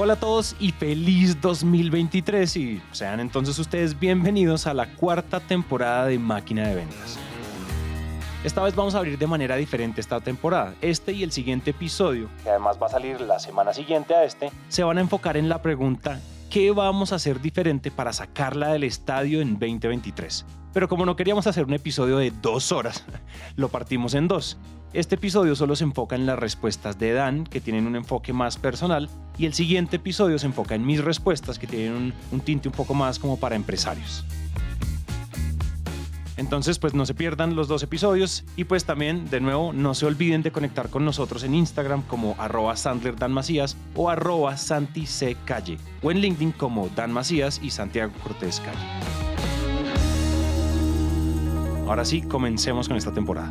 Hola a todos y feliz 2023 y sean entonces ustedes bienvenidos a la cuarta temporada de Máquina de Ventas. Esta vez vamos a abrir de manera diferente esta temporada. Este y el siguiente episodio, que además va a salir la semana siguiente a este, se van a enfocar en la pregunta ¿qué vamos a hacer diferente para sacarla del estadio en 2023? Pero como no queríamos hacer un episodio de dos horas, lo partimos en dos. Este episodio solo se enfoca en las respuestas de Dan, que tienen un enfoque más personal, y el siguiente episodio se enfoca en mis respuestas, que tienen un, tinte un poco más como para empresarios. Entonces, pues no se pierdan los dos episodios y pues también, de nuevo, no se olviden de conectar con nosotros en Instagram como arroba Sandler Dan Macías o arroba o en LinkedIn como Dan Macías y Santiago Cortés. Ahora sí, comencemos con esta temporada.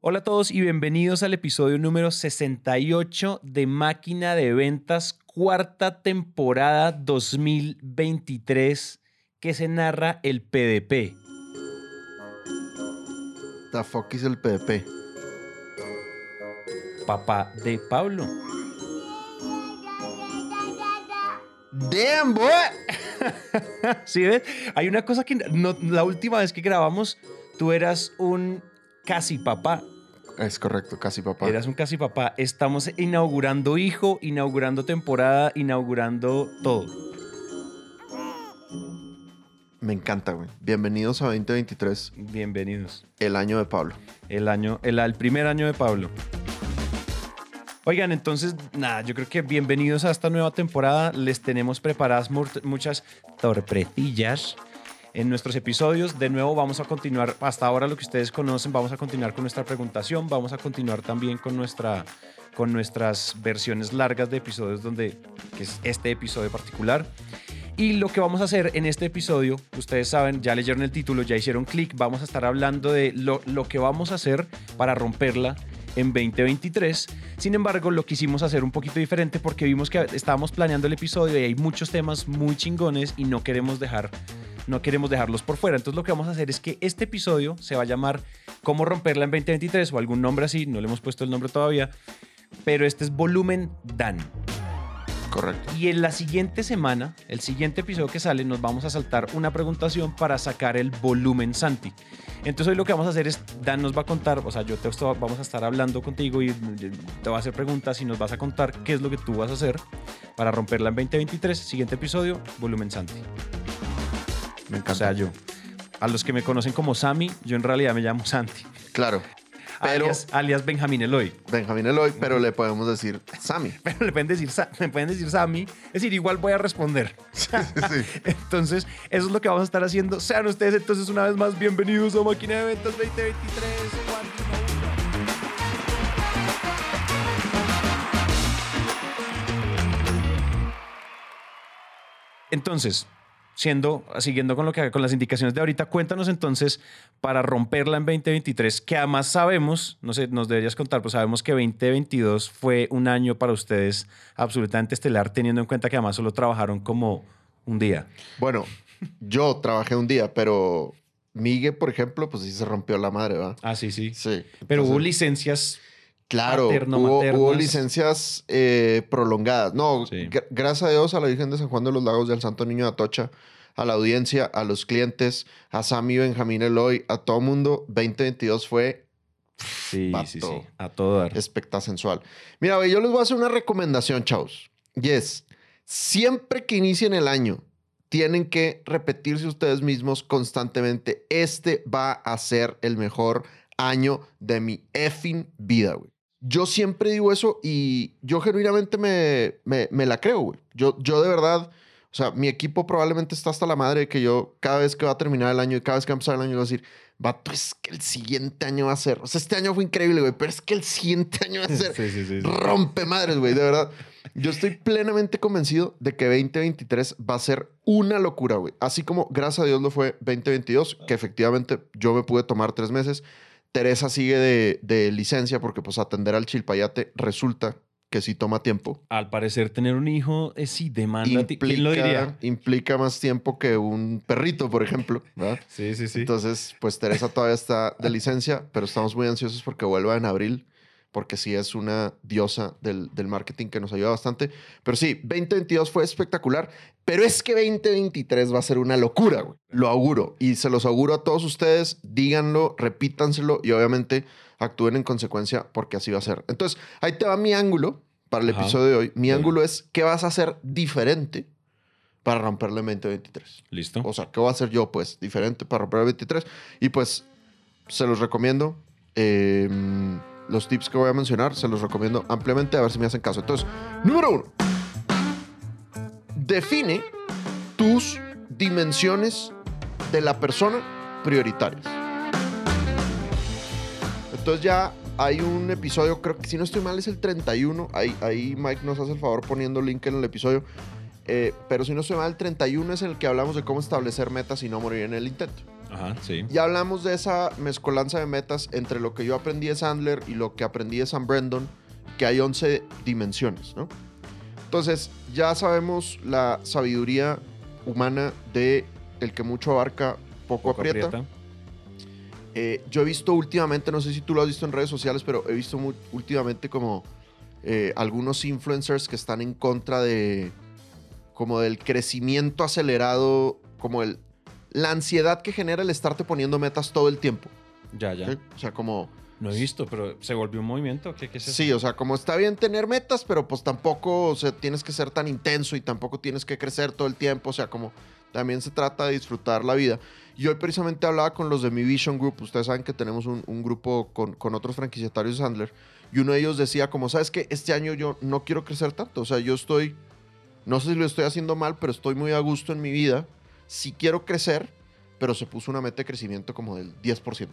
Hola a todos y bienvenidos al episodio número 68 de Máquina de Ventas, cuarta temporada 2023 que se narra el PDP. The fuck is el PDP? Papá de Pablo. Damn, boy. ¿Sí ves? Hay una cosa que no- la última vez que grabamos, tú eras un casi papá. Es correcto, casi papá. Eras un casi papá. Estamos inaugurando hijo, inaugurando temporada, inaugurando todo. Me encanta, güey. Bienvenidos a 2023, Bienvenidos. el año de Pablo. El año, el, el primer año de Pablo. Oigan, entonces, nada, yo creo que bienvenidos a esta nueva temporada. Les tenemos preparadas mu- muchas sorpresillas en nuestros episodios. De nuevo, vamos a continuar, hasta ahora lo que ustedes conocen, vamos a continuar con nuestra preguntación, vamos a continuar también con, nuestra, con nuestras versiones largas de episodios, donde que es este episodio particular. Y lo que vamos a hacer en este episodio, ustedes saben, ya leyeron el título, ya hicieron clic, vamos a estar hablando de lo, lo que vamos a hacer para romperla en 2023. Sin embargo, lo quisimos hacer un poquito diferente porque vimos que estábamos planeando el episodio y hay muchos temas muy chingones y no queremos dejar no queremos dejarlos por fuera. Entonces lo que vamos a hacer es que este episodio se va a llamar Cómo romperla en 2023 o algún nombre así, no le hemos puesto el nombre todavía, pero este es volumen Dan. Correcto. Y en la siguiente semana, el siguiente episodio que sale, nos vamos a saltar una preguntación para sacar el volumen Santi. Entonces hoy lo que vamos a hacer es, Dan nos va a contar, o sea, yo te vamos a estar hablando contigo y te va a hacer preguntas y nos vas a contar qué es lo que tú vas a hacer para romperla en 2023. Siguiente episodio, volumen Santi. Me O encanta. sea, yo. A los que me conocen como Sammy, yo en realidad me llamo Santi. claro. Pero alias, alias Benjamín Eloy. Benjamín Eloy, pero le podemos decir Sammy. Pero le pueden decir, me pueden decir Sammy. Es decir, igual voy a responder. sí. Entonces, eso es lo que vamos a estar haciendo. Sean ustedes entonces una vez más bienvenidos a Máquina de Ventas 2023. Entonces, siendo, siguiendo con lo que con las indicaciones de ahorita, cuéntanos entonces para romperla en 2023, que además sabemos, no sé, nos deberías contar, pues sabemos que 2022 fue un año para ustedes absolutamente estelar, teniendo en cuenta que además solo trabajaron como un día. Bueno, yo trabajé un día, pero Migue, por ejemplo, pues sí se rompió la madre, ¿va? Ah, sí, sí. Sí. Pero hubo licencias. Claro, paterno, hubo, licencias eh, prolongadas. No, Sí. gr- gracias a Dios, a la Virgen de San Juan de los Lagos y al Santo Niño de Atocha, a la audiencia, a los clientes, a Sammy Benjamín Eloy, a todo mundo, 2022 fue Sí, Vato. sí, sí. A todo dar. espectasensual. Mira, güey, yo les voy a hacer una recomendación, chavos. Y es, siempre que inicien el año, tienen que repetirse ustedes mismos constantemente, este va a ser el mejor año de mi effing vida, güey. Yo siempre digo eso y yo genuinamente me, me, me la creo, güey. Yo, yo de verdad, o sea, mi equipo probablemente está hasta la madre de que yo cada vez que va a terminar el año y cada vez que va a empezar el año, voy a decir, vato, es que el siguiente año va a ser, o sea, este año fue increíble, güey, pero es que el siguiente año va a ser Sí, sí, sí, sí. rompe madres, güey, de verdad. Yo estoy plenamente convencido de que 2023 va a ser una locura, güey. Así como, gracias a Dios, lo fue 2022, que efectivamente yo me pude tomar tres meses. Teresa sigue de, de licencia porque, pues, atender al chilpayate resulta que sí toma tiempo. Al parecer, tener un hijo es sí demanda. ti- ¿Quién lo diría? Implica, implica más tiempo que un perrito, por ejemplo, ¿verdad? Sí, sí, sí. Entonces, pues Teresa todavía está de licencia, pero estamos muy ansiosos porque vuelva en abril. Porque sí es una diosa del, del marketing que nos ayuda bastante. Pero sí, 2022 fue espectacular, pero es que 2023 va a ser una locura, güey. Lo auguro y se los auguro a todos ustedes, díganlo, repítanselo y obviamente actúen en consecuencia porque así va a ser. Entonces, ahí te va mi ángulo para el Ajá. episodio de hoy. Mi Sí. ángulo es qué vas a hacer diferente para romperle en 2023. ¿Listo? O sea, ¿qué voy a hacer yo, pues, diferente para romper el 23? Y pues, se los recomiendo. eh, los tips que voy a mencionar, se los recomiendo ampliamente a ver si me hacen caso. Entonces, número uno. Define tus dimensiones de la persona prioritarias. Entonces ya hay un episodio, creo que si no estoy mal es el 31. Ahí, ahí Mike nos hace el favor poniendo link en el episodio. Eh, pero si no estoy mal, el 31 es en el que hablamos de cómo establecer metas y no morir en el intento. Ajá, sí. Ya hablamos de esa mezcolanza de metas entre lo que yo aprendí de Sandler y lo que aprendí de Sam Brandon, que hay 11 dimensiones, ¿no? Entonces, ya sabemos la sabiduría humana de el que mucho abarca, poco, Poco aprieta. aprieta. Eh, yo he visto últimamente, no sé si tú lo has visto en redes sociales, pero he visto mu- últimamente como eh, algunos influencers que están en contra de como del crecimiento acelerado, como el, la ansiedad que genera el estarte poniendo metas todo el tiempo. Ya, ya. ¿sí? O sea, como... No he visto, pero se volvió un movimiento. ¿Qué, qué es eso? Sí, o sea, como está bien tener metas, pero pues tampoco o sea, tienes que ser tan intenso y tampoco tienes que crecer todo el tiempo. O sea, como también se trata de disfrutar la vida. Y hoy precisamente hablaba con los de mi Vision Group. Ustedes saben que tenemos un, un grupo con, con otros franquiciatarios de Sandler. Y uno de ellos decía, como, ¿sabes que Este año yo no quiero crecer tanto. O sea, yo estoy, no sé si lo estoy haciendo mal, pero estoy muy a gusto en mi vida. Sí quiero crecer, pero se puso una meta de crecimiento como del 10%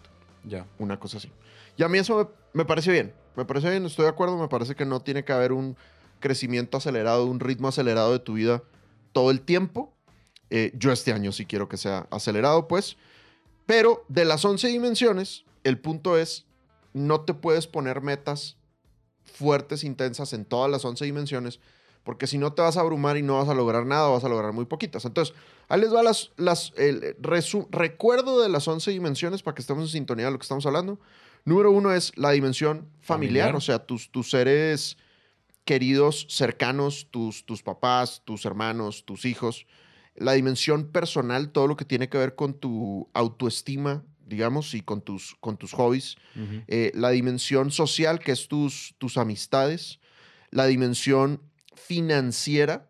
Ya. una cosa así. Y a mí eso me, me parece bien, me parece bien, estoy de acuerdo, me parece que no tiene que haber un crecimiento acelerado, un ritmo acelerado de tu vida todo el tiempo. Eh, yo este año sí quiero que sea acelerado, pues. Pero de las 11 dimensiones, el punto es, no te puedes poner metas fuertes, intensas en todas las 11 dimensiones, porque si no te vas a abrumar y no vas a lograr nada, vas a lograr muy poquitas. Entonces, ahí les va las, las, el resu- recuerdo de las 11 dimensiones para que estemos en sintonía de lo que estamos hablando. Número uno es la dimensión familiar, Familiar. o sea, tus, tus seres queridos, cercanos, tus, tus papás, tus hermanos, tus hijos. La dimensión personal, todo lo que tiene que ver con tu autoestima, digamos, y con tus, con tus hobbies. Eh, la dimensión social, que es tus, tus amistades. La dimensión financiera.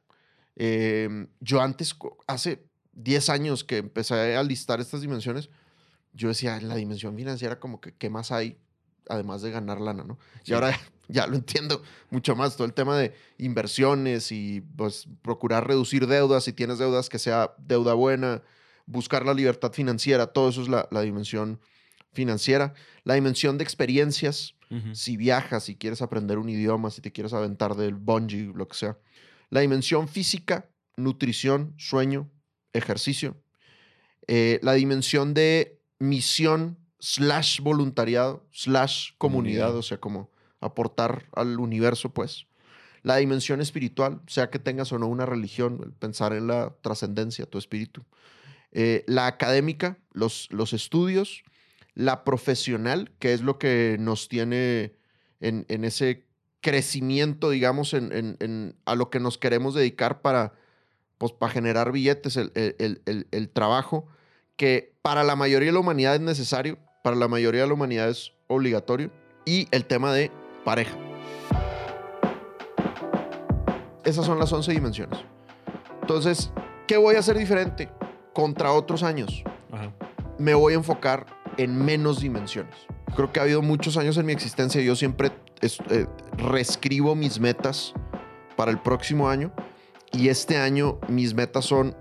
Eh, yo antes, hace 10 años que empecé a listar estas dimensiones, yo decía, en la dimensión financiera como que, ¿qué más hay? Además de ganar lana, ¿no? Y ahora ya lo entiendo mucho más. Todo el tema de inversiones y pues procurar reducir deudas. Si tienes deudas, que sea deuda buena. Buscar la libertad financiera. Todo eso es la, la dimensión financiera. La dimensión de experiencias. Si viajas, si quieres aprender un idioma, si te quieres aventar del bungee, lo que sea. La dimensión física, nutrición, sueño, ejercicio. Eh, la dimensión de misión slash voluntariado slash comunidad, Comunidad. o sea, como aportar al universo, pues. La dimensión espiritual, sea que tengas o no una religión, el pensar en la trascendencia, tu espíritu. Eh, la académica, los, los estudios. La profesional, que es lo que nos tiene en, en ese crecimiento, digamos, en, en- en- a lo que nos queremos dedicar para, pues, para generar billetes, el, el- el- trabajo, que para la mayoría de la humanidad es necesario, para la mayoría de la humanidad es obligatorio, y el tema de pareja. Esas son las 11 dimensiones. Entonces, ¿qué voy a hacer diferente contra otros años? Ajá. me voy a enfocar en menos dimensiones. Creo que ha habido muchos años en mi existencia y yo siempre es- eh, reescribo mis metas para el próximo año y este año mis metas son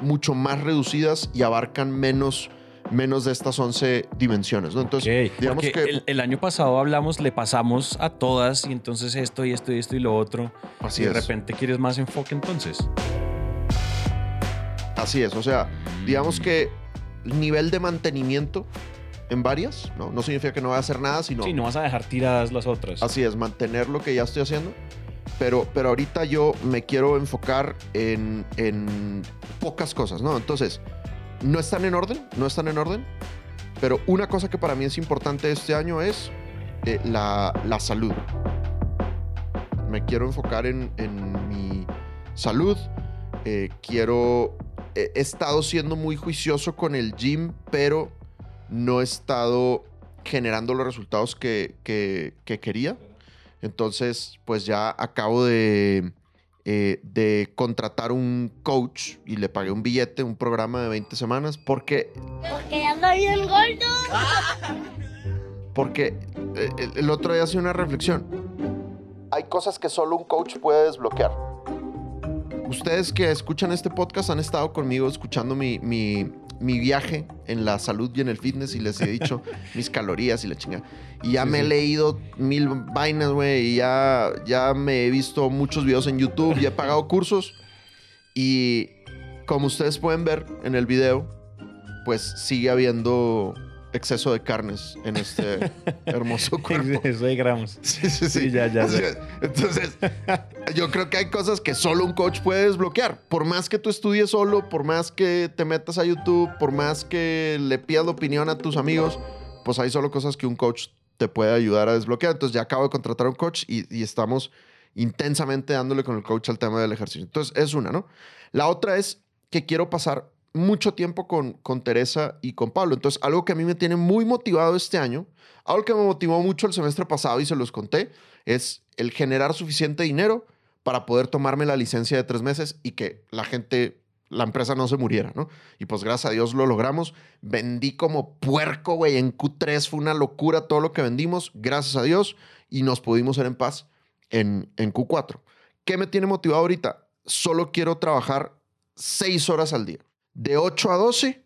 mucho más reducidas y abarcan menos, menos de estas 11 dimensiones. ¿no? Entonces, Ok, digamos porque que... el, el año pasado hablamos, le pasamos a todas y entonces esto y esto y esto y lo otro. así y de es. repente quieres más enfoque entonces. Así es. O sea, digamos que el nivel de mantenimiento en varias, ¿no? No significa que no vaya a hacer nada, sino... Sí, no vas a dejar tiradas las otras. Así es, mantener lo que ya estoy haciendo. Pero, pero ahorita yo me quiero enfocar en, en pocas cosas, ¿no? Entonces, no están en orden, no están en orden. Pero una cosa que para mí es importante este año es eh, la, la salud. Me quiero enfocar en, en mi salud. Eh, quiero... He estado siendo muy juicioso con el gym, pero no he estado generando los resultados que, que- que quería. Entonces, pues ya acabo de, eh, de contratar un coach y le pagué un billete, un programa de 20 semanas, porque Porque ya bien gordo. Porque eh, el, el otro día hacía una reflexión. Hay cosas que solo un coach puede desbloquear. Ustedes que escuchan este podcast han estado conmigo escuchando mi, mi- mi viaje en la salud y en el fitness y les he dicho mis calorías y la chingada. Y ya Sí, me he leído mil vainas, güey, y ya, ya me he visto muchos videos en YouTube y he pagado cursos. Y como ustedes pueden ver en el video, pues sigue habiendo exceso de carnes en este hermoso cuerpo. Eso de gramos. Sí, sí, sí. Sí, ya, ya, Entonces, yo creo que hay cosas que solo un coach puede desbloquear. Por más que tú estudies solo, por más que te metas a YouTube, por más que le pidas la opinión a tus amigos, pues hay solo cosas que un coach te puede ayudar a desbloquear. Entonces, ya acabo de contratar a un coach y, y estamos intensamente dándole con el coach al tema del ejercicio. Entonces, es una, ¿no? La otra es que quiero pasar mucho tiempo con, con Teresa y con Pablo. Entonces, algo que a mí me tiene muy motivado este año, algo que me motivó mucho el semestre pasado y se los conté, es el generar suficiente dinero para poder tomarme la licencia de tres meses y que la gente, la empresa no se muriera, ¿no? Y pues gracias a Dios lo logramos. Vendí como puerco, güey, en Q3 fue una locura todo lo que vendimos, gracias a Dios, y nos pudimos ser en paz en, en Q4. ¿Qué me tiene motivado ahorita? Solo quiero trabajar seis horas al día. De 8 a 12,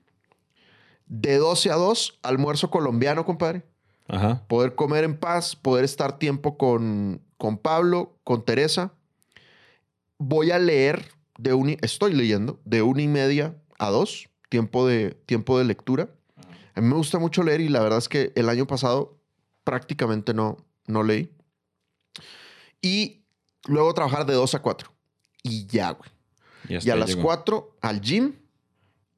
de 12 a 2, almuerzo colombiano, compadre Ajá. poder comer en paz, poder estar tiempo con, con Pablo, con Teresa. Voy a leer de una, estoy leyendo de una y media a dos, tiempo de, tiempo de lectura. A mí me gusta mucho leer y la verdad es que el año pasado prácticamente no, no leí. Y luego trabajar de 2 a 4. Y ya, güey. Y está, a las llegó. 4 al gym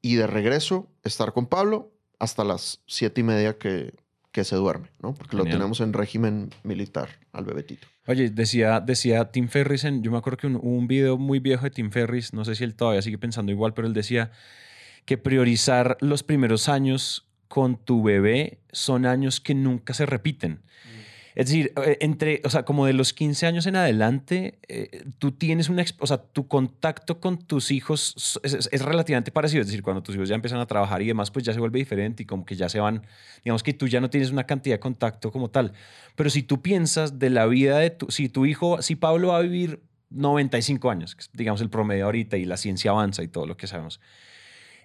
y de regreso estar con Pablo hasta las 7 y media que, que se duerme, ¿no? Porque lo tenemos en régimen militar al bebetito. Oye, decía, decía Tim Ferris, en, yo me acuerdo que un, un video muy viejo de Tim Ferris, no sé si él todavía sigue pensando igual, pero él decía que priorizar los primeros años con tu bebé son años que nunca se repiten. Es decir, eh, entre, o sea, como de los 15 años en adelante, eh, tú tienes una, o sea, tu contacto con tus hijos es, relativamente parecido. Es decir, cuando tus hijos ya empiezan a trabajar y demás, pues ya se vuelve diferente y como que ya se van, digamos que tú ya no tienes una cantidad de contacto como tal. Pero si tú piensas de la vida de tu, si tu hijo, si Pablo va a vivir 95 años, digamos el promedio ahorita y la ciencia avanza y todo lo que sabemos,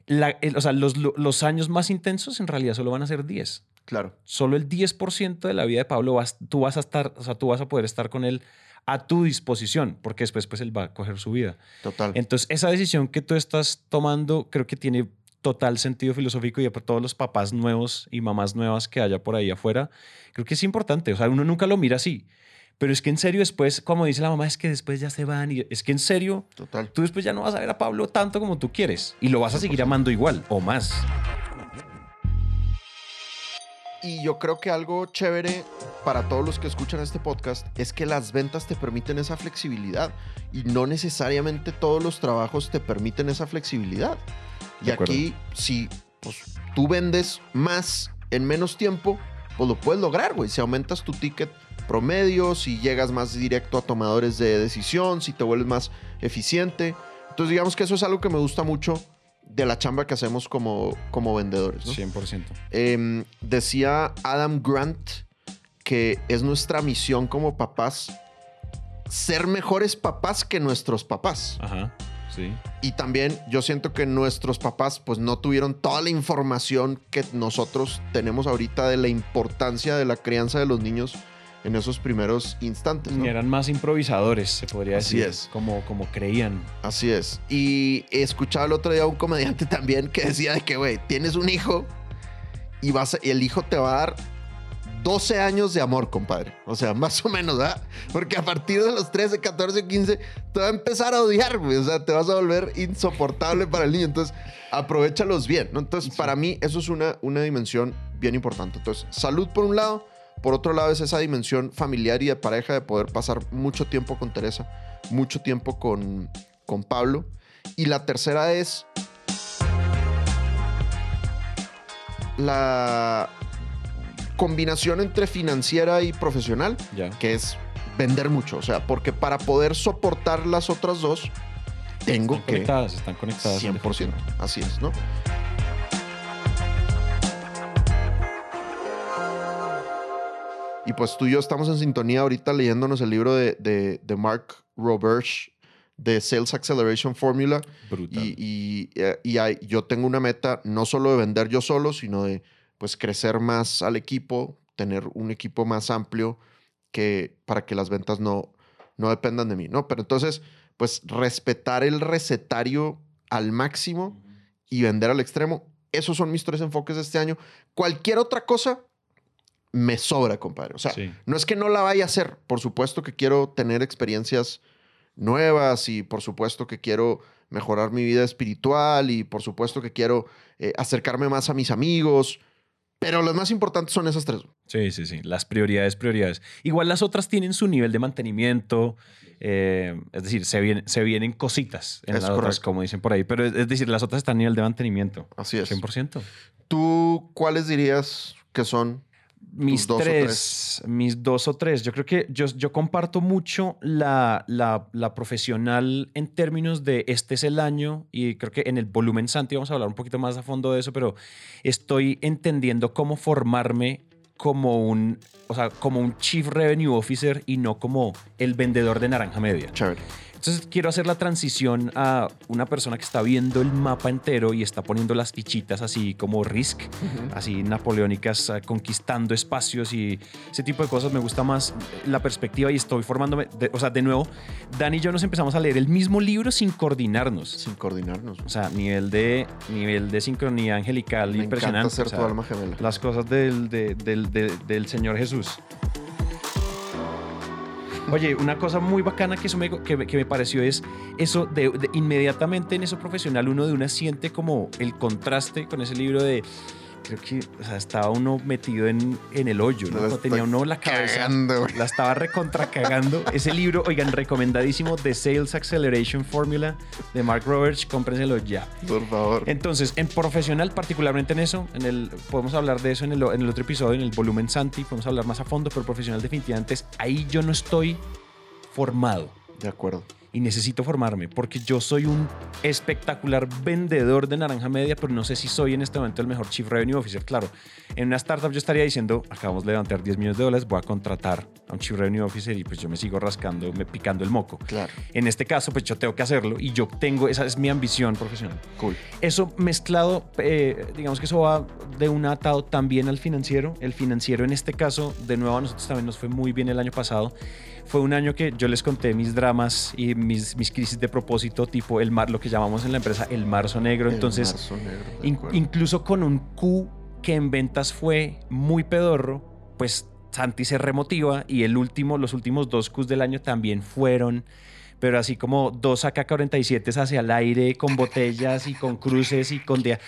o sea, los, los años más intensos en realidad solo van a ser 10 Claro. solo el 10% de la vida de Pablo vas, tú vas a estar, o sea, tú vas a poder estar con él a tu disposición, porque después pues él va a coger su vida. Total. Entonces, esa decisión que tú estás tomando creo que tiene total sentido filosófico y para todos los papás nuevos y mamás nuevas que haya por ahí afuera, creo que es importante. O sea, uno nunca lo mira así. Pero es que en serio después, como dice la mamá, es que después ya se van y es que en serio, Total. tú después ya no vas a ver a Pablo tanto como tú quieres y lo vas a seguir amando igual o más. Y yo creo que algo chévere para todos los que escuchan este podcast es que las ventas te permiten esa flexibilidad y no necesariamente todos los trabajos te permiten esa flexibilidad. Y De acuerdo. aquí, si pues, tú vendes más en menos tiempo, pues lo puedes lograr, güey. Si aumentas tu ticket promedio, si llegas más directo a tomadores de decisión, si te vuelves más eficiente. Entonces, digamos que eso es algo que me gusta mucho de la chamba que hacemos como, como vendedores. ¿no? 100%. Em, decía Adam Grant que es nuestra misión como papás ser mejores papás que nuestros papás. Ajá, sí. Y también yo siento que nuestros papás pues no tuvieron toda la información que nosotros tenemos ahorita de la importancia de la crianza de los niños en esos primeros instantes. ¿no? Y eran más improvisadores, se podría Así decir. es. Como, como creían. Así es. Y escuchaba el otro día a un comediante también que decía de que, güey, tienes un hijo y vas a- y el hijo te va a dar 12 años de amor, compadre. O sea, más o menos, ¿verdad? Porque a partir de los 13, 14, 15, te va a empezar a odiar, güey. O sea, te vas a volver insoportable para el niño. Entonces, aprovechalos bien, ¿no? Entonces, para mí, eso es una, una dimensión bien importante. Entonces, salud por un lado, Por otro lado, es esa dimensión familiar y de pareja de poder pasar mucho tiempo con Teresa, mucho tiempo con, con Pablo. Y la tercera es la combinación entre financiera y profesional, que es vender mucho. O sea, porque para poder soportar las otras dos, tengo Están que... conectadas, están conectadas. 100%. Así es, ¿no? Y pues tú y yo estamos en sintonía ahorita leyéndonos el libro de, de, de Mark Roberge de Sales Acceleration Formula. Brutal. Y, y, eh, y hay- yo tengo una meta no solo de vender yo solo, sino de pues crecer más al equipo, tener un equipo más amplio que para que las ventas no, no dependan de mí, ¿no? Pero entonces, pues respetar el recetario al máximo y vender al extremo, esos son mis tres enfoques de este año. Cualquier otra cosa me sobra, compadre. O sea, Sí. no es que no la vaya a hacer, por supuesto que quiero tener experiencias nuevas y por supuesto que quiero mejorar mi vida espiritual y por supuesto que quiero eh, acercarme más a mis amigos, pero los más importantes son esas tres. Sí, sí, sí. Las prioridades, prioridades. Igual las otras tienen su nivel de mantenimiento. eh, es decir, se, vienen se vienen cositas en Es las otras, correcto. como dicen por ahí. Pero es, es decir, las otras están a nivel de mantenimiento. Así es. 100%. ¿Tú cuáles dirías que son? Mis dos tres, mis dos o tres. Yo creo que yo, yo comparto mucho la, la, la profesional en términos de este es el año y creo que en el volumen Santi vamos a hablar un poquito más a fondo de eso, pero estoy entendiendo cómo formarme como un, o sea, como un Chief Revenue Officer y no como el vendedor de naranja media. Chévere. Entonces quiero hacer la transición a una persona que está viendo el mapa entero y está poniendo las fichitas así como Risk, así napoleónicas, ah, conquistando espacios y ese tipo de cosas. Me gusta más la perspectiva y estoy formándome. de- o sea, de nuevo, Dani y yo nos empezamos a leer el mismo libro sin coordinarnos. Sin coordinarnos. O sea, nivel de, nivel de sincronía angelical Me impresionante. encanta ser o sea, tu alma gemela. las cosas del, de- del, de- del Señor Jesús. Oye, una cosa muy bacana que, eso me, que, me- pareció es eso de, de inmediatamente en eso profesional uno de una siente como el contraste con ese libro de creo que o sea, estaba uno metido en, en el hoyo, ¿no? No tenía uno la cabeza. Cagando. La estaba recontra cagando. Ese libro, oigan, recomendadísimo, The Sales Acceleration Formula de Mark Roberts, cómprenselo ya. Por favor. Entonces, en profesional, particularmente en eso, en el, podemos hablar de eso en el, en el otro episodio, en el volumen Santi, podemos hablar más a fondo, pero profesional definitivamente es ahí yo no estoy formado De acuerdo. y necesito formarme porque yo soy un espectacular vendedor de naranja media, pero no sé si soy en este momento el mejor Chief Revenue Officer. Claro, en una startup yo estaría diciendo, acabamos de levantar 10 millones de dólares, voy a contratar a un Chief Revenue Officer y pues yo me sigo rascando, me picando el moco. Claro. En este caso, pues yo tengo que hacerlo y yo tengo, esa es mi ambición profesional. Cool. Eso mezclado, eh, digamos que eso va de un atado también al financiero. El financiero en este caso, de nuevo a nosotros también nos fue muy bien el año pasado. Fue un año que yo les conté mis dramas y mis, mis crisis de propósito, tipo el mar, lo que llamamos en la empresa el marzo negro. El Entonces, marzo negro, in- incluso con un Q que en ventas fue muy pedorro, pues Santi se remotiva y el último, los últimos dos Qs del año también fueron, pero así como dos AK-47 hacia el aire con botellas y con cruces y con de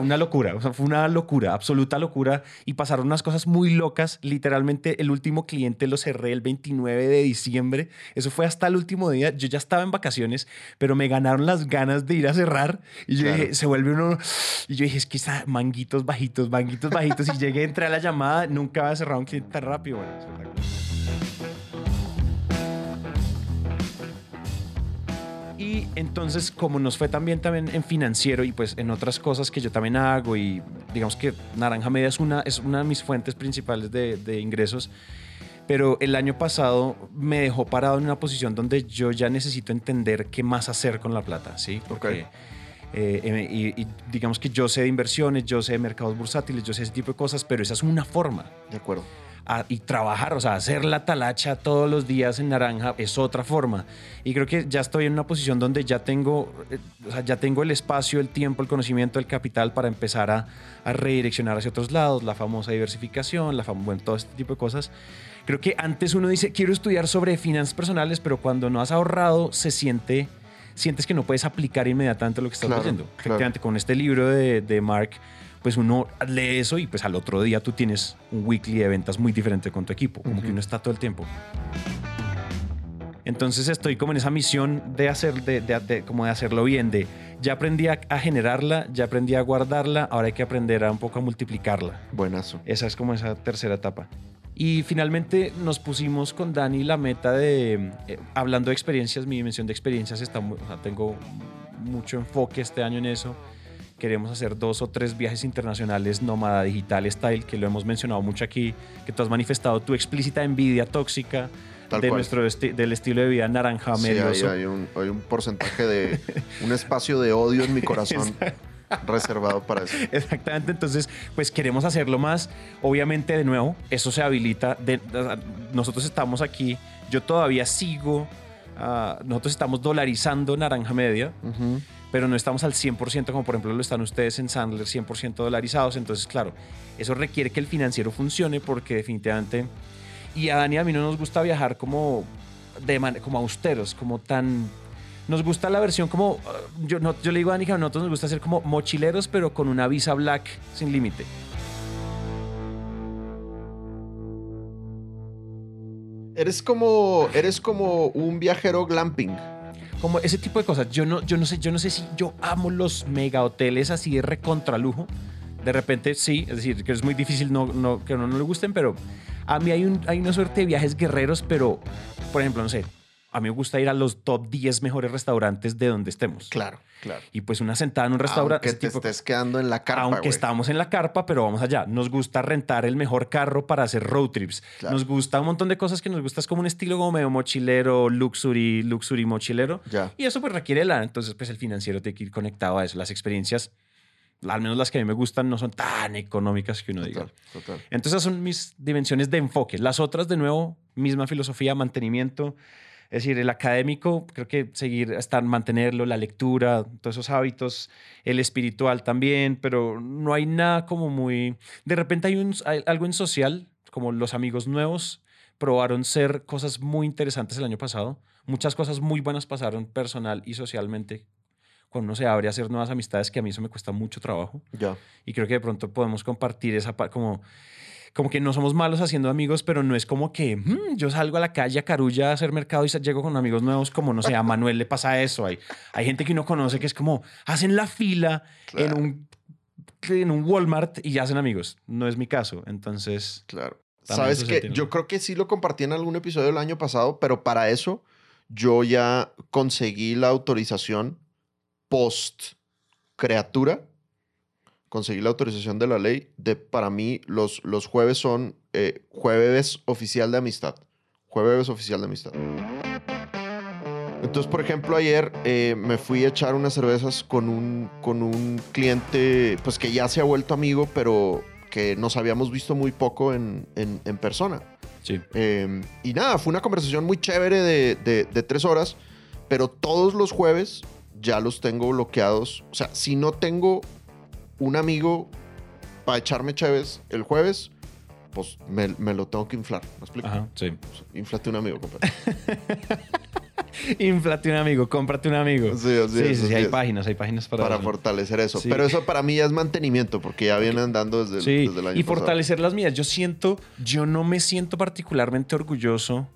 una locura, o sea, fue una locura, absoluta locura y pasaron unas cosas muy locas, literalmente el último cliente lo cerré el 29 de diciembre, eso fue hasta el último día, yo ya estaba en vacaciones, pero me ganaron las ganas de ir a cerrar y yo Claro. dije, se vuelve uno, y yo dije, es que está manguitos bajitos, manguitos bajitos y llegué, entré a la llamada, nunca había cerrado un cliente tan rápido, bueno, Y entonces, como nos fue también, también en financiero y pues en otras cosas que yo también hago y digamos que Naranja Media es una, es una de mis fuentes principales de, de ingresos, pero el año pasado me dejó parado en una posición donde yo ya necesito entender qué más hacer con la plata, ¿sí? Porque, eh, eh, y, y digamos que yo sé de inversiones, yo sé de mercados bursátiles, yo sé ese tipo de cosas, pero esa es una forma De acuerdo. A- y trabajar, o sea, hacer la talacha todos los días en naranja es otra forma. Y creo que ya estoy en una posición donde ya tengo, eh, o sea, ya tengo el espacio, el tiempo, el conocimiento, el capital para empezar a, a redireccionar hacia otros lados, la famosa diversificación, la fam- bueno, todo este tipo de cosas. Creo que antes uno dice, quiero estudiar sobre finanzas personales, pero cuando no has ahorrado, se siente, sientes que no puedes aplicar inmediatamente lo que estás Claro, leyendo. claro. Efectivamente, con este libro de, de Mark, pues uno lee eso y pues al otro día tú tienes un weekly de ventas muy diferente con tu equipo, como que Ujú. uno está todo el tiempo. Entonces estoy como en esa misión de hacer, de, de- de- como de hacerlo bien, de ya aprendí a, a generarla, ya aprendí a guardarla, ahora hay que aprender a un poco a multiplicarla. Buenazo. Esa es como esa tercera etapa. Y finalmente nos pusimos con Dani la meta de, eh, hablando de experiencias, mi dimensión de experiencias está, mu- o sea, tengo mucho enfoque este año en eso. Queremos hacer dos o tres viajes internacionales nómada digital style, que lo hemos mencionado mucho aquí, que tú has manifestado tu explícita envidia tóxica Tal de cual. nuestro esti- del estilo de vida naranja Sí, hay, un, hay un porcentaje de un espacio de odio en mi corazón reservado para eso. Exactamente, entonces pues queremos hacerlo más. Obviamente de nuevo, eso se habilita. de- de- nosotros estamos aquí, yo todavía sigo, ah, nosotros estamos dolarizando naranja media, Ujú. Pero no estamos al 100% como por ejemplo lo están ustedes en Sandler, 100% dolarizados. Entonces claro, eso requiere que el financiero funcione porque definitivamente... Y a Dani a mí no nos gusta viajar como, de man- como austeros, como tan... Nos gusta la versión como... uh, Yo, no, yo le digo a Dani que a nosotros nos gusta ser como mochileros, pero con una visa black sin límite. Eres como, eres como un viajero glamping. Como ese tipo de cosas. Yo no, yo no sé, yo no sé si yo amo los mega hoteles así de recontralujo. De repente sí, es decir, que es muy difícil no, no- que a uno no le gusten, pero a mí hay, un, hay una suerte de viajes guerreros, pero, por ejemplo, no sé, a mí me gusta ir a los top 10 mejores restaurantes de donde estemos. Claro, claro. Y pues una sentada en un restaurante. Aunque te tipo estés quedando en la carpa, Aunque güey. estamos en la carpa, pero vamos allá. Nos gusta rentar el mejor carro para hacer road trips. Claro. Nos gusta un montón de cosas que nos gusta. Es como un estilo como medio mochilero, luxury, luxury mochilero. Ya. Y eso pues requiere la... Entonces pues el financiero tiene que ir conectado a eso. Las experiencias, al menos las que a mí me gustan, no son tan económicas que uno diga. Total, total. Entonces esas son mis dimensiones de enfoque. Las otras, de nuevo, misma filosofía, mantenimiento. Es decir, el académico, creo que seguir, estar, mantenerlo, la lectura, todos esos hábitos, el espiritual también, pero no hay nada como muy... De repente hay, un, hay algo en social, como los amigos nuevos probaron ser cosas muy interesantes el año pasado. Muchas cosas muy buenas pasaron personal y socialmente cuando uno se abre a hacer nuevas amistades, que a mí eso me cuesta mucho trabajo. Ya. Y creo que de pronto podemos compartir esa como como que no somos malos haciendo amigos, pero no es como que "Mm, yo salgo a la calle a Carulla a hacer mercado y llego con amigos nuevos, como no sé, a Manuel le pasa eso. Hay, hay gente que uno conoce que es como hacen la fila en, un, en un Walmart y ya hacen amigos. No es mi caso. Entonces, Claro. Sabes que yo creo que sí lo compartí en algún episodio del año pasado, pero para eso yo ya conseguí la autorización post criatura. Conseguí la autorización de la ley de para mí los, los jueves son eh, jueves oficial de amistad. Jueves oficial de amistad. Entonces, por ejemplo, ayer eh, me fui a echar unas cervezas con un, con un cliente, pues que ya se ha vuelto amigo, pero que nos habíamos visto muy poco en, en- en persona. sí. Eh, y nada, fue una conversación muy chévere de, de- de tres horas, pero todos los jueves ya los tengo bloqueados. O sea, si no tengo un amigo para echarme chéves el jueves, pues me, me lo tengo que inflar. ¿Me explico? Ajá, sí. Inflate un amigo, compadre. Inflate un amigo, cómprate un amigo. Sí, así sí, es, sí, así hay es. páginas, hay páginas para, fortalecer eso. Sí. Pero eso para mí ya es mantenimiento, porque ya vienen andando desde, el- Sí, desde el año y pasado. fortalecer las mías. Yo siento, yo no me siento particularmente orgulloso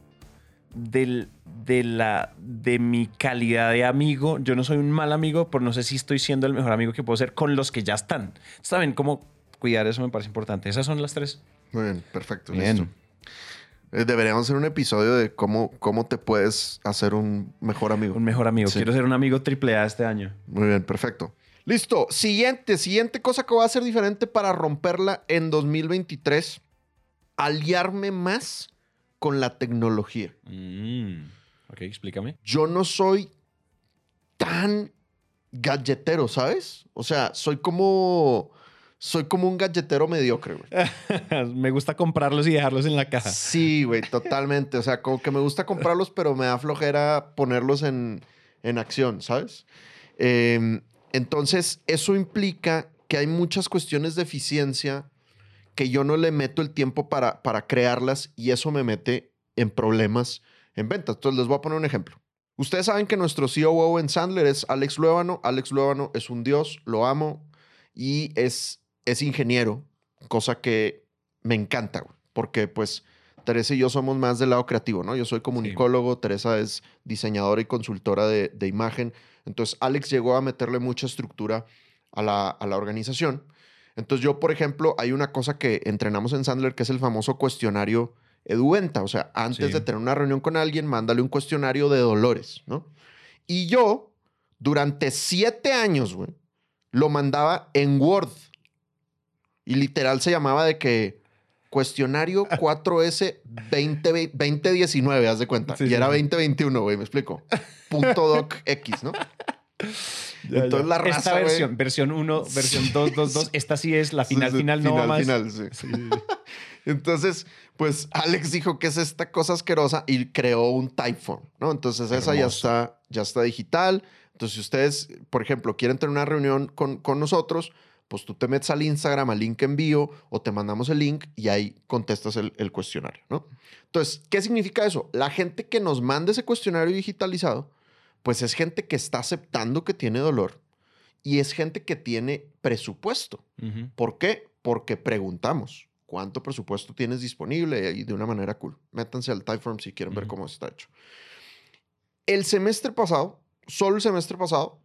del, de, la, de mi calidad de amigo. Yo no soy un mal amigo, pero no sé si estoy siendo el mejor amigo que puedo ser con los que ya están. ¿Saben cómo cuidar eso? Me parece importante. Esas son las tres. Muy bien, perfecto. Bien. listo. Eh, Deberíamos hacer un episodio de cómo, cómo te puedes hacer un mejor amigo. Un mejor amigo. Sí. Quiero ser un amigo triple A este año. Muy bien, perfecto. Listo. Siguiente, siguiente cosa que voy a hacer diferente para romperla en 2023. Aliarme más con la tecnología. Mm. Ok, explícame. Yo no soy tan galletero, ¿sabes? O sea, soy como... Soy como un galletero mediocre, güey. me gusta comprarlos y dejarlos en la caja. Sí, güey, totalmente. O sea, como que me gusta comprarlos, pero me da flojera ponerlos en, en acción, ¿sabes? Eh, entonces, eso implica que hay muchas cuestiones de eficiencia que yo no le meto el tiempo para, para crearlas y eso me mete en problemas en ventas. Entonces, les voy a poner un ejemplo. Ustedes saben que nuestro COO en Sandler es Alex Luébano. Alex Luébano es un dios, lo amo y es es ingeniero, cosa que me encanta, güey, porque pues Teresa y yo somos más del lado creativo, ¿no? Yo soy comunicólogo, Teresa es diseñadora y consultora de, de imagen. Entonces, Alex llegó a meterle mucha estructura a la, a la organización. Entonces, yo, por ejemplo, hay una cosa que entrenamos en Sandler que es el famoso cuestionario Eduenta. O sea, antes Sí. de tener una reunión con alguien, mándale un cuestionario de dolores, ¿no? Y yo, durante siete años, güey, lo mandaba en Word. Y literal se llamaba de que cuestionario 4S 20, 2019, haz de cuenta. Sí, y sí, era sí. 2021, güey, me explico. Punto doc X, ¿no? Entonces la raza, Esta güey- versión, versión 1, versión 2, 2, 2. Esta sí es la final, Sí, sí, final, no va más. final, sí. Entonces, pues Alex dijo que es esta cosa asquerosa y creó un Typeform, ¿no? Entonces esa ya está, ya está digital. Entonces, si ustedes, por ejemplo, quieren tener una reunión con, con nosotros, pues tú te metes al Instagram, al link envío, o te mandamos el link y ahí contestas el, el cuestionario, ¿no? Entonces, ¿qué significa eso? La gente que nos manda ese cuestionario digitalizado, pues es gente que está aceptando que tiene dolor y es gente que tiene presupuesto. ¿Por qué? Porque preguntamos cuánto presupuesto tienes disponible y de una manera cool. Métanse al Typeform si quieren ver cómo está hecho. El semestre pasado, solo el semestre pasado,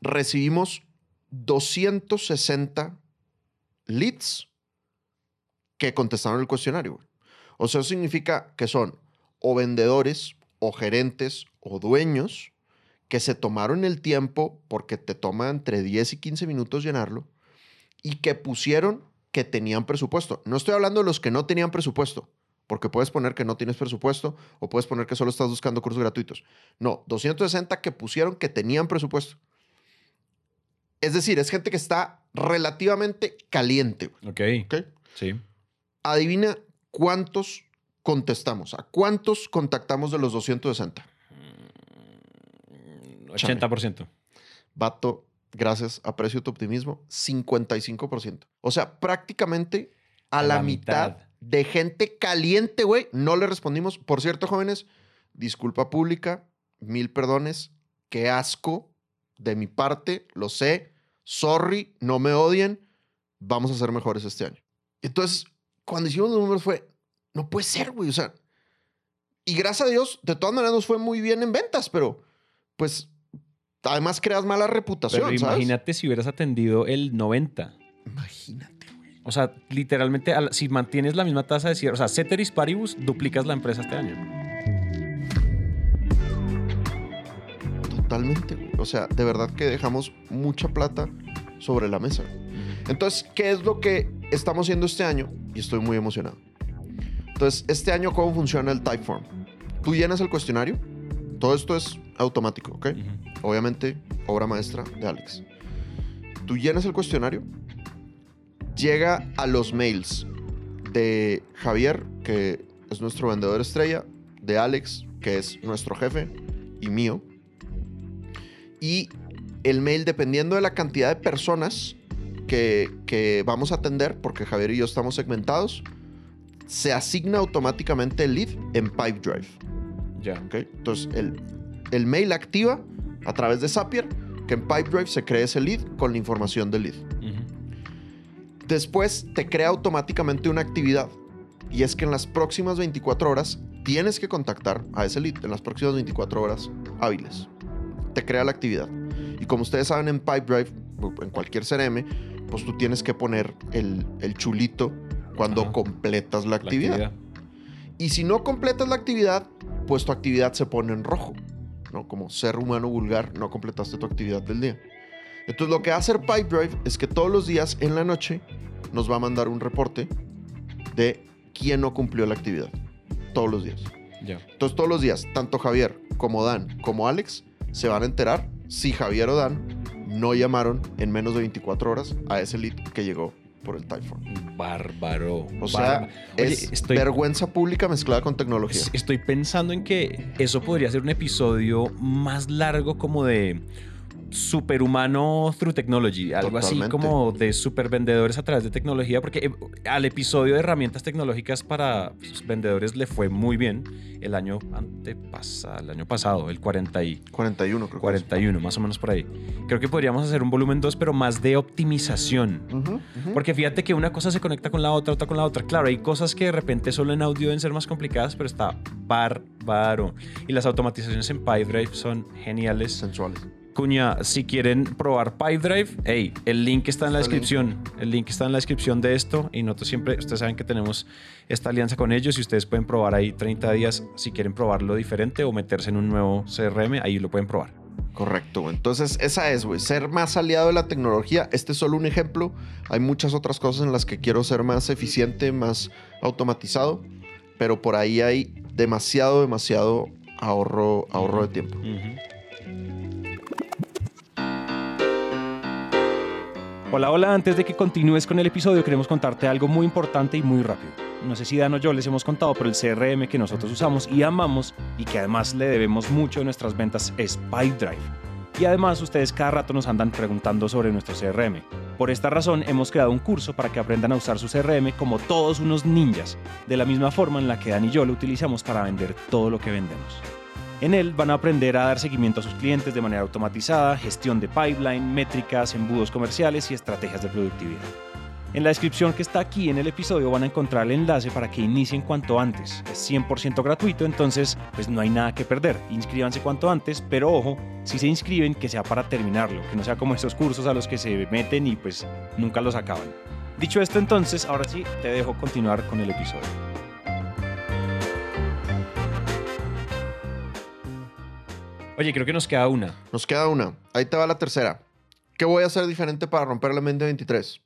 recibimos 260 leads que contestaron el cuestionario. O sea, eso significa que son o vendedores, o gerentes, o dueños que se tomaron el tiempo, porque te toma entre 10 y 15 minutos llenarlo, y que pusieron que tenían presupuesto. No estoy hablando de los que no tenían presupuesto, porque puedes poner que no tienes presupuesto o puedes poner que solo estás buscando cursos gratuitos. No, 260 que pusieron que tenían presupuesto. Es decir, es gente que está relativamente caliente. güey, Ok. ¿ok? Sí. Adivina cuántos contestamos. ¿A cuántos contactamos de los 260? 80%. Vato, gracias, aprecio tu optimismo, 55%. O sea, prácticamente a, la, mitad. de gente caliente, güey, no le respondimos. Por cierto, jóvenes, disculpa pública, mil perdones, qué asco de mi parte, lo sé, sorry, no me odien, vamos a ser mejores este año. Entonces, cuando hicimos los números fue, no puede ser, güey, o sea, y gracias a Dios, de todas maneras nos fue muy bien en ventas, pero pues además creas mala reputación, Pero ¿sabes? imagínate si hubieras atendido el 90. Imagínate, güey. O sea, literalmente, al- si mantienes la misma tasa de cierre, o sea, ceteris paribus, duplicas la empresa este año. Totalmente, güey. O sea, de verdad que dejamos mucha plata sobre la mesa. Entonces, ¿qué es lo que estamos haciendo este año? Y estoy muy emocionado. Entonces, este año, ¿cómo funciona el Typeform? Tú llenas el cuestionario. Todo esto es automático, ¿ok? Ujú. Obviamente, obra maestra de Alex. Tú llenas el cuestionario, llega a los mails de Javier, que es nuestro vendedor estrella, de Alex, que es nuestro jefe, y mío. Y el mail, dependiendo de la cantidad de personas que, que vamos a atender, porque Javier y yo estamos segmentados, se asigna automáticamente el lead en Pipedrive. Ya. ¿ok? Entonces, el, el mail activa a través de Zapier que en Pipedrive se cree ese lead con la información del lead. Después te crea automáticamente una actividad y es que en las próximas 24 horas tienes que contactar a ese lead en las próximas 24 horas hábiles. Te crea la actividad. Y como ustedes saben en Pipedrive, en cualquier CRM, pues tú tienes que poner el, el chulito cuando Ajá. completas la La actividad. Y si no completas la actividad, pues tu actividad se pone en rojo. ¿No? Como ser humano vulgar, no completaste tu actividad del día. Entonces lo que va a hacer Pipedrive es que todos los días en la noche nos va a mandar un reporte de quién no cumplió la actividad. Todos los días. Ya. Entonces todos los días, tanto Javier como Dan como Alex se van a enterar si Javier o Dan no llamaron en menos de 24 horas a ese lead que llegó por el Typeform. Bárbaro. O sea, bárbaro. Oye, es estoy, vergüenza pública mezclada con tecnología. es- estoy pensando en que eso podría ser un episodio más largo como de superhumano through technology, algo así Totalmente. como de super vendedores a través de tecnología, porque eh, al episodio de herramientas tecnológicas para pues, vendedores le fue muy bien el año antepasado, el año pasado, el 40 y 41, creo que 41, más o menos por ahí. Creo que podríamos hacer un volumen 2, pero más de optimización. es. Ujú, ujú. Porque fíjate que una cosa se conecta con la otra, otra con la otra. Claro, hay cosas que de repente solo en audio deben ser más complicadas, pero está bárbaro. Y las automatizaciones en PyDrive son geniales. Sensuales. Cuña, si quieren probar PyDrive, hey, el link está en la Está descripción. El link está en la descripción de esto. Y nosotros siempre, ustedes saben que tenemos esta alianza con ellos y ustedes pueden probar ahí 30 días si quieren probarlo diferente o meterse en un nuevo CRM, ahí lo pueden probar. Correcto. Entonces, esa es, güey. Ser más aliado de la tecnología. Este es solo un ejemplo. Hay muchas otras cosas en las que quiero ser más eficiente, más automatizado. Pero por ahí hay demasiado, demasiado ahorro, ahorro de tiempo. Hola, hola, antes de que continúes con el episodio queremos contarte algo muy importante y muy rápido. No sé si Dan o yo les hemos contado, pero el CRM que nosotros usamos y amamos y que además le debemos mucho de nuestras ventas es PyDrive. Y además ustedes cada rato nos andan preguntando sobre nuestro CRM. Por esta razón hemos creado un curso para que aprendan a usar su CRM como todos unos ninjas, de la misma forma en la que Dan y yo lo utilizamos para vender todo lo que vendemos. En él van a aprender a dar seguimiento a sus clientes de manera automatizada, gestión de pipeline, métricas, embudos comerciales y estrategias de productividad. En la descripción que está aquí en el episodio van a encontrar el enlace para que inicien cuanto antes. Es 100% gratuito, entonces pues no hay nada que perder. Inscríbanse cuanto antes, pero ojo, si se inscriben que sea para terminarlo, que no sea como esos cursos a los que se meten y pues nunca los acaban. Dicho esto entonces, ahora sí, te dejo continuar con el episodio. Oye, creo que nos queda una. Nos queda una. Ahí te va la tercera. ¿Qué voy a hacer diferente para romper la mente 23?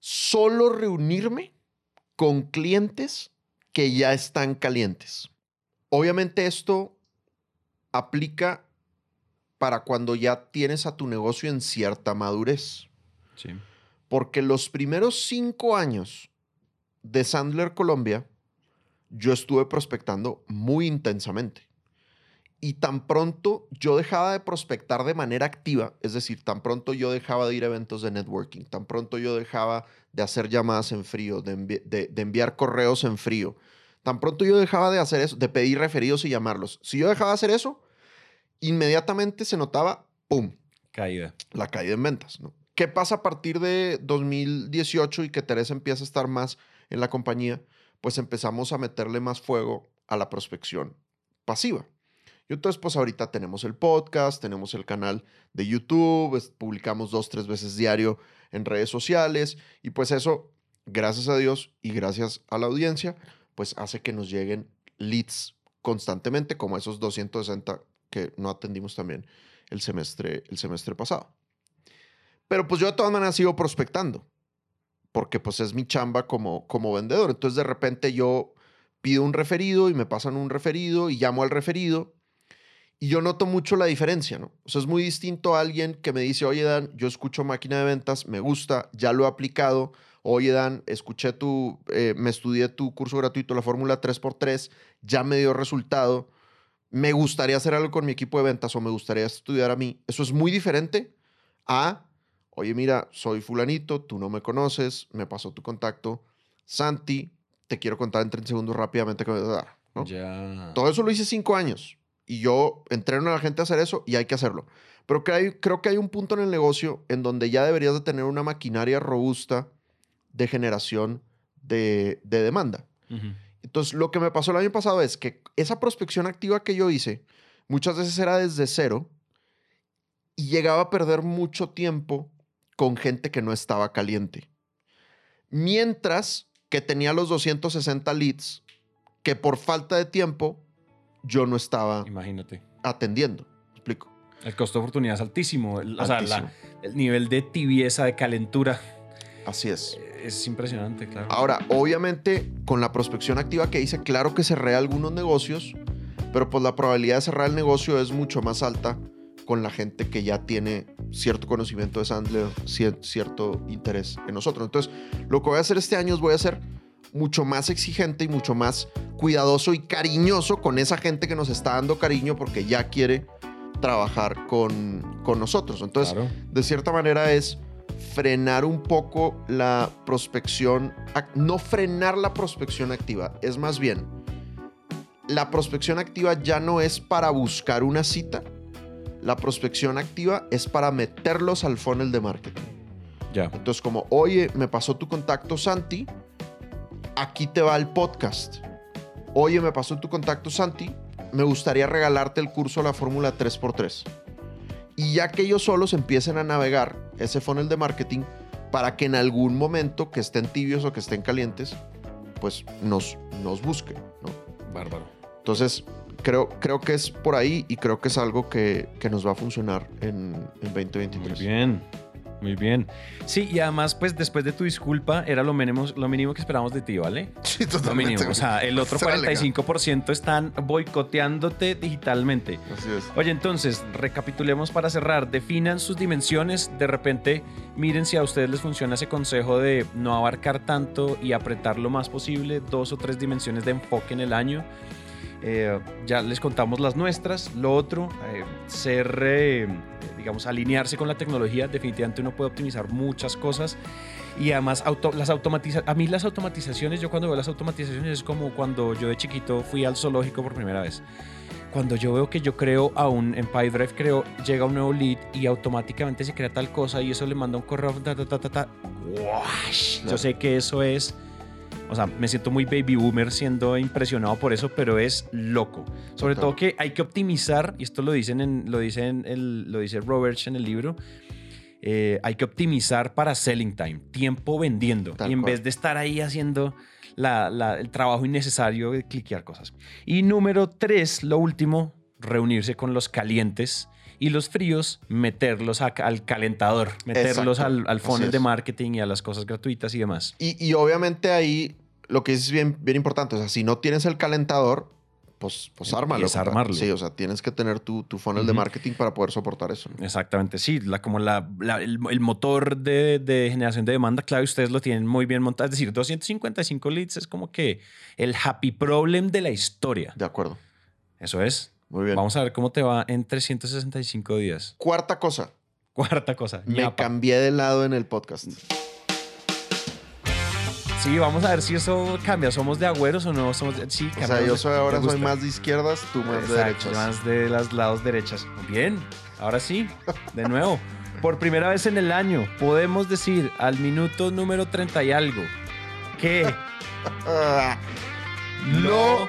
Solo reunirme con clientes que ya están calientes. Obviamente esto aplica para cuando ya tienes a tu negocio en cierta madurez. Sí. Porque los primeros cinco años de Sandler Colombia, yo estuve prospectando muy intensamente. Y tan pronto yo dejaba de prospectar de manera activa, es decir, tan pronto yo dejaba de ir a eventos de networking, tan pronto yo dejaba de hacer llamadas en frío, de, envi- de- de enviar correos en frío, tan pronto yo dejaba de hacer eso, de pedir referidos y llamarlos. Si yo dejaba de hacer eso, inmediatamente se notaba, ¡pum!, Caída. la caída en ventas. ¿no? ¿Qué pasa a partir de 2018 y que Teresa empieza a estar más en la compañía? Pues empezamos a meterle más fuego a la prospección pasiva. Y entonces, pues ahorita tenemos el podcast, tenemos el canal de YouTube, publicamos dos, tres veces diario en redes sociales y pues eso, gracias a Dios y gracias a la audiencia, pues hace que nos lleguen leads constantemente, como esos 260 que no atendimos también el semestre, el semestre pasado. Pero pues yo de todas maneras sigo prospectando, porque pues es mi chamba como, como vendedor. Entonces de repente yo pido un referido y me pasan un referido y llamo al referido y yo noto mucho la diferencia, ¿no? O sea, es muy distinto a alguien que me dice, oye Dan, yo escucho máquina de ventas, me gusta, ya lo he aplicado. Oye Dan, escuché tu, eh, me estudié tu curso gratuito, la fórmula 3x3, ya me dio resultado me gustaría hacer algo con mi equipo de ventas o me gustaría estudiar a mí. Eso es muy diferente a, oye, mira, soy fulanito, tú no me conoces, me pasó tu contacto, Santi, te quiero contar en 30 segundos rápidamente qué me vas a dar. ¿no? Ya. Todo eso lo hice cinco años y yo entreno a la gente a hacer eso y hay que hacerlo. Pero que hay- creo que hay un punto en el negocio en donde ya deberías de tener una maquinaria robusta de generación de, de demanda. Ujú. Entonces, lo que me pasó el año pasado es que esa prospección activa que yo hice, muchas veces era desde cero y llegaba a perder mucho tiempo con gente que no estaba caliente. Mientras que tenía los 260 leads que por falta de tiempo yo no estaba Imagínate. atendiendo. ¿Me explico? El costo de oportunidad es altísimo. El, o sea, la- Altísimo. el nivel de tibieza, de calentura, Así es. es impresionante, claro. Ahora, obviamente, con la prospección activa que hice, claro que cerré algunos negocios, pero pues la probabilidad de cerrar el negocio es mucho más alta con la gente que ya tiene cierto conocimiento de Sandler, cier- cierto interés en nosotros. Entonces, lo que voy a hacer este año es voy a ser mucho más exigente y mucho más cuidadoso y cariñoso con esa gente que nos está dando cariño porque ya quiere trabajar con, con nosotros. Entonces, Claro. de cierta manera es frenar un poco la prospección, no frenar la prospección activa, es más bien, la prospección activa ya no es para buscar una cita, la prospección activa es para meterlos al funnel de marketing. Ya. Entonces, como, oye, me pasó tu contacto Santi, aquí te va el podcast. Oye, me pasó tu contacto Santi, me gustaría regalarte el curso La Fórmula 3x3. Y ya que ellos solos empiecen a navegar ese funnel de marketing para que en algún momento que estén tibios o que estén calientes, pues nos, nos busquen, ¿no? Bárbaro. Entonces, creo, creo que es por ahí y creo que es algo que, que nos va a funcionar en, en 2023. Muy bien. Muy bien. Sí, y además, pues después de tu disculpa, era lo mínimo, lo mínimo que esperábamos de ti, ¿vale? Sí, Lo mínimo. O sea, el otro Será legal. 45% están boicoteándote digitalmente. Así es. Oye, entonces, recapitulemos para cerrar. Definan sus dimensiones. De repente, miren si a ustedes les funciona ese consejo de no abarcar tanto y apretar lo más posible. Dos o tres dimensiones de enfoque en el año. Eh, ya les contamos las nuestras. Lo otro, eh, ser, eh, digamos, alinearse con la tecnología. Definitivamente uno puede optimizar muchas cosas. Y además, auto- las automatiza a mí las automatizaciones, yo cuando veo las automatizaciones es como cuando yo de chiquito fui al zoológico por primera vez cuando yo veo que yo creo aún en PyDrive, creo, llega un nuevo lead y automáticamente se crea tal cosa y eso le manda un correo, ta, ta, ta, ta, ta. Yo sé que eso es, o sea, me siento muy baby boomer siendo impresionado por eso, pero es loco. Sobre Total. todo que hay que optimizar, y esto lo dicen en, lo dicen el, lo dice Roberts en el libro, eh, hay que optimizar para selling time, tiempo vendiendo. Tal y en cual. vez de estar ahí haciendo la- la- el trabajo innecesario de cliquear cosas. Y número tres, lo último, reunirse con los calientes y los fríos, meterlos a- al calentador, meterlos Exacto. al, al funnel de es. marketing y a las cosas gratuitas y demás. Y, y obviamente ahí lo que es bien, bien importante, o sea, si no tienes el calentador, pues, pues ármalo. Compa. armarlo. Sí, o sea, tienes que tener tu, tu funnel de Ujú. marketing para poder soportar eso. ¿no? Exactamente, sí, la, como la, la- el, el motor de, de generación de demanda, claro, ustedes lo tienen muy bien montado. Es decir, 255 leads es como que el happy problem de la historia. De acuerdo. Eso es. Muy bien. Vamos a ver cómo te va en 365 días. Cuarta cosa, Cuarta cosa. me ñapa. cambié de lado en el podcast. Sí, vamos a ver si eso cambia. ¿Somos de agüeros o no? Somos de- Sí, O sea, cambiamos yo soy ahora soy más de izquierdas, tú más de derechas. Más de los lados derechas. Bien, ahora sí, de nuevo. Por primera vez en el año, podemos decir al minuto número 30 y algo que Ah, no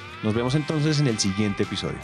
Nos vemos entonces en el siguiente episodio.